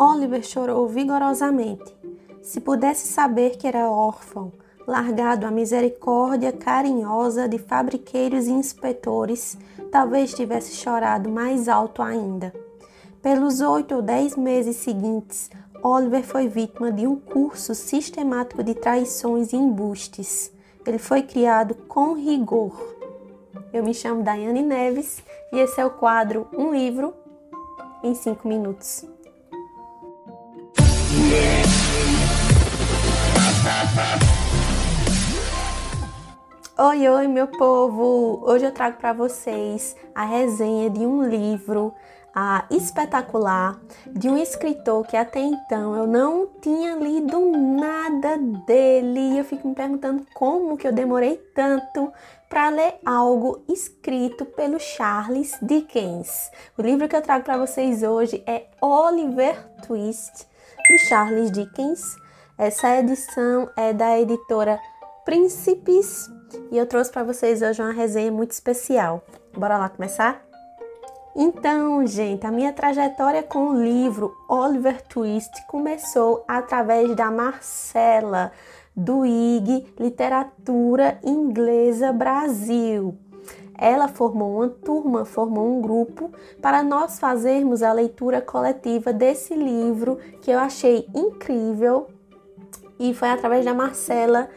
Oliver chorou vigorosamente. Se pudesse saber que era órfão, largado à misericórdia carinhosa de fabriqueiros e inspetores, talvez tivesse chorado mais alto ainda. Pelos oito ou dez meses seguintes, Oliver foi vítima de um curso sistemático de traições e embustes. Ele foi criado com rigor. Eu me chamo Daiane Neves e esse é o quadro Um Livro em 5 Minutos. Oi, oi, meu povo! Hoje eu trago para vocês a resenha de um livro ah, espetacular de um escritor que até então eu não tinha lido nada dele. E eu fico me perguntando como que eu demorei tanto para ler algo escrito pelo Charles Dickens. O livro que eu trago para vocês hoje é Oliver Twist, de Charles Dickens. Essa edição é da editora Príncipes e eu trouxe para vocês hoje uma resenha muito especial. Bora lá começar? Então, gente, a minha trajetória com o livro Oliver Twist começou através da Marcela do IG Literatura Inglesa Brasil. Ela formou uma turma, formou um grupo para nós fazermos a leitura coletiva desse livro que eu achei incrível e foi através da Marcela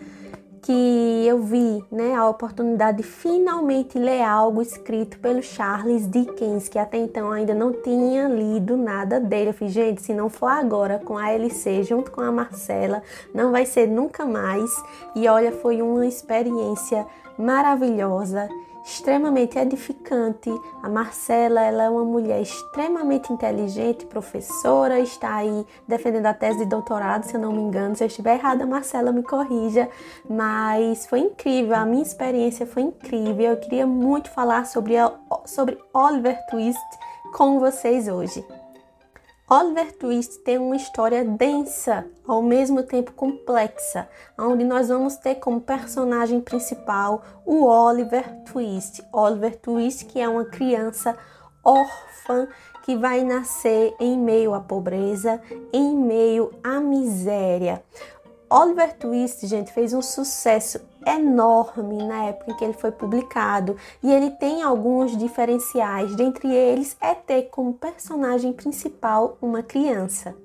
que eu vi né, a oportunidade de finalmente ler algo escrito pelo Charles Dickens, que até então ainda não tinha lido nada dele. Eu fiz, gente, se não for agora com a LC junto com a Marcela, não vai ser nunca mais. E olha, foi uma experiência maravilhosa extremamente edificante. A Marcela, ela é uma mulher extremamente inteligente, professora, está aí defendendo a tese de doutorado, se eu não me engano. Se eu estiver errada, Marcela me corrija, mas foi incrível, a minha experiência foi incrível. Eu queria muito falar sobre, sobre Oliver Twist com vocês hoje. Oliver Twist tem uma história densa, ao mesmo tempo complexa, onde nós vamos ter como personagem principal o Oliver Twist. Oliver Twist, que é uma criança órfã que vai nascer em meio à pobreza, em meio à miséria. Oliver Twist, gente, fez um sucesso enorme na época em que ele foi publicado e ele tem alguns diferenciais, dentre eles é ter como personagem principal uma criança.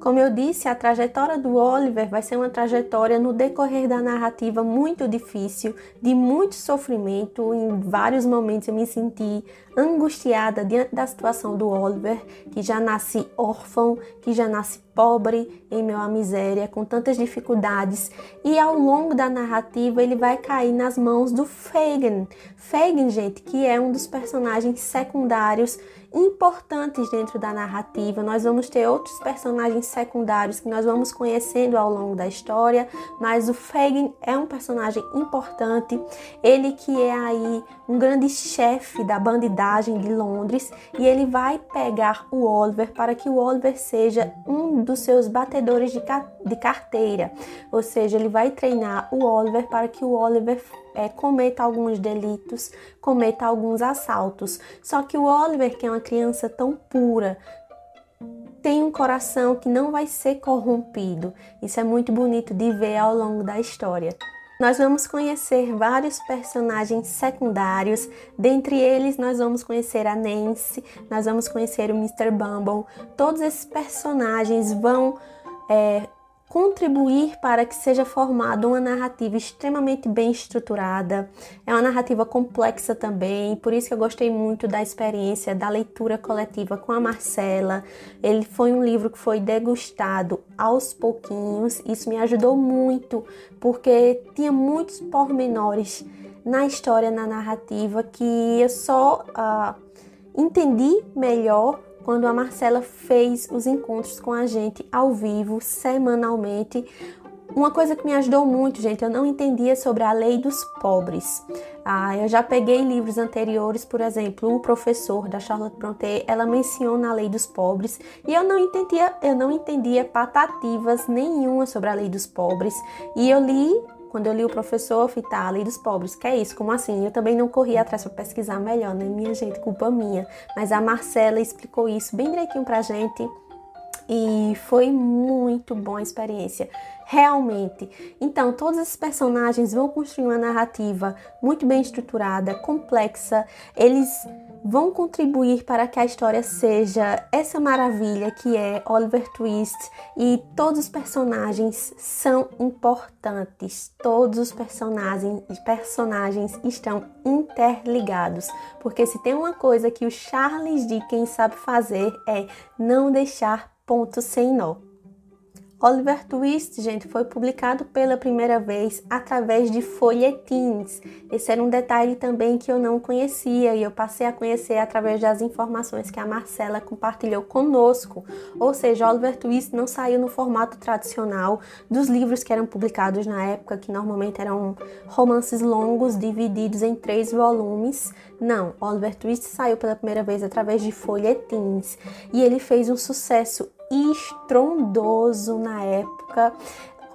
Como eu disse, a trajetória do Oliver vai ser uma trajetória no decorrer da narrativa muito difícil, de muito sofrimento. Em vários momentos eu me senti angustiada diante da situação do Oliver, que já nasce órfão, que já nasce pobre, em meio à miséria, com tantas dificuldades. E ao longo da narrativa ele vai cair nas mãos do Fagin. Fagin, gente, que é um dos personagens secundários importantes dentro da narrativa. Nós vamos ter outros personagens secundários que nós vamos conhecendo ao longo da história, mas o Fagin é um personagem importante. Ele que é aí um grande chefe da bandidagem de Londres e ele vai pegar o Oliver para que o Oliver seja um dos seus batedores de, de carteira. Ou seja, ele vai treinar o Oliver para que o Oliver é, cometa alguns delitos, cometa alguns assaltos. Só que o Oliver, que é uma criança tão pura, tem um coração que não vai ser corrompido. Isso é muito bonito de ver ao longo da história. Nós vamos conhecer vários personagens secundários, dentre eles nós vamos conhecer a Nancy, nós vamos conhecer o Mr. Bumble. Todos esses personagens vão é, contribuir para que seja formada uma narrativa extremamente bem estruturada. É uma narrativa complexa também, por isso que eu gostei muito da experiência da leitura coletiva com a Marcela. Ele foi um livro que foi degustado aos pouquinhos, isso me ajudou muito, porque tinha muitos pormenores na história, na narrativa, que eu só uh, entendi melhor quando a Marcela fez os encontros com a gente ao vivo, semanalmente. Uma coisa que me ajudou muito, gente, eu não entendia sobre a lei dos pobres. Ah, eu já peguei livros anteriores, por exemplo, o professor da Charlotte Brontë, ela menciona a lei dos pobres e eu não entendia, eu não entendia patativas nenhuma sobre a lei dos pobres. E eu li quando eu li o professor Fitar, a lei dos pobres, que é isso? Como assim? Eu também não corri atrás para pesquisar melhor, né? Minha gente, culpa minha. Mas a Marcela explicou isso bem direitinho pra gente. E foi muito boa a experiência, realmente. Então, todos esses personagens vão construir uma narrativa muito bem estruturada, complexa. Eles vão contribuir para que a história seja essa maravilha que é Oliver Twist e todos os personagens são importantes. Todos os personagens, personagens estão interligados, porque se tem uma coisa que o Charles Dickens sabe fazer é não deixar pontos sem nó. Oliver Twist, gente, foi publicado pela primeira vez através de folhetins. Esse era um detalhe também que eu não conhecia e eu passei a conhecer através das informações que a Marcela compartilhou conosco. Ou seja, Oliver Twist não saiu no formato tradicional dos livros que eram publicados na época, que normalmente eram romances longos divididos em três volumes. Não, Oliver Twist saiu pela primeira vez através de folhetins e ele fez um sucesso estrondoso na época.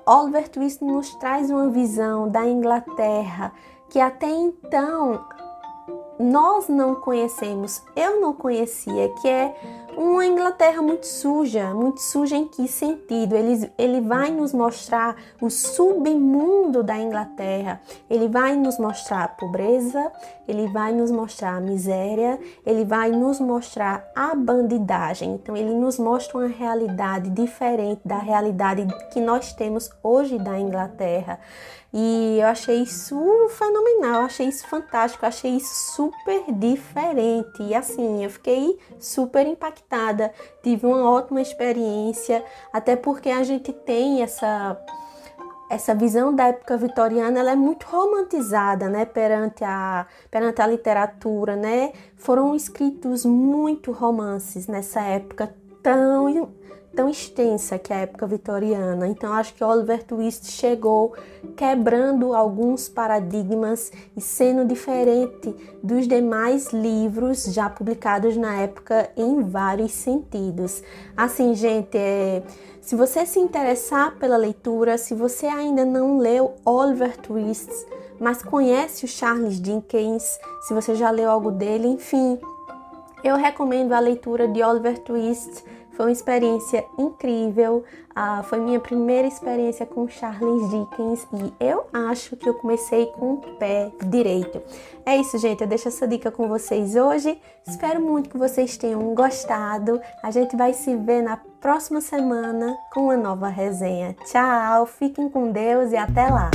Oliver Twist nos traz uma visão da Inglaterra que até então nós não conhecemos, eu não conhecia, que é uma Inglaterra muito suja, muito suja em que sentido? Ele, ele vai nos mostrar o submundo da Inglaterra, ele vai nos mostrar a pobreza, ele vai nos mostrar a miséria, ele vai nos mostrar a bandidagem. Então, ele nos mostra uma realidade diferente da realidade que nós temos hoje da Inglaterra. E eu achei isso fenomenal, achei isso fantástico, achei isso super diferente. E assim, eu fiquei super impactada, tive uma ótima experiência, até porque a gente tem essa essa visão da época vitoriana ela é muito romantizada, né, perante a perante a literatura, né? Foram escritos muito romances nessa época tão tão extensa que é a época vitoriana. Então acho que Oliver Twist chegou quebrando alguns paradigmas e sendo diferente dos demais livros já publicados na época em vários sentidos. Assim, gente, é, se você se interessar pela leitura, se você ainda não leu Oliver Twist, mas conhece o Charles Dickens, se você já leu algo dele, enfim, eu recomendo a leitura de Oliver Twist foi uma experiência incrível. Ah, foi minha primeira experiência com Charles Dickens e eu acho que eu comecei com o pé direito. É isso, gente. Eu deixo essa dica com vocês hoje. Espero muito que vocês tenham gostado. A gente vai se ver na próxima semana com uma nova resenha. Tchau, fiquem com Deus e até lá!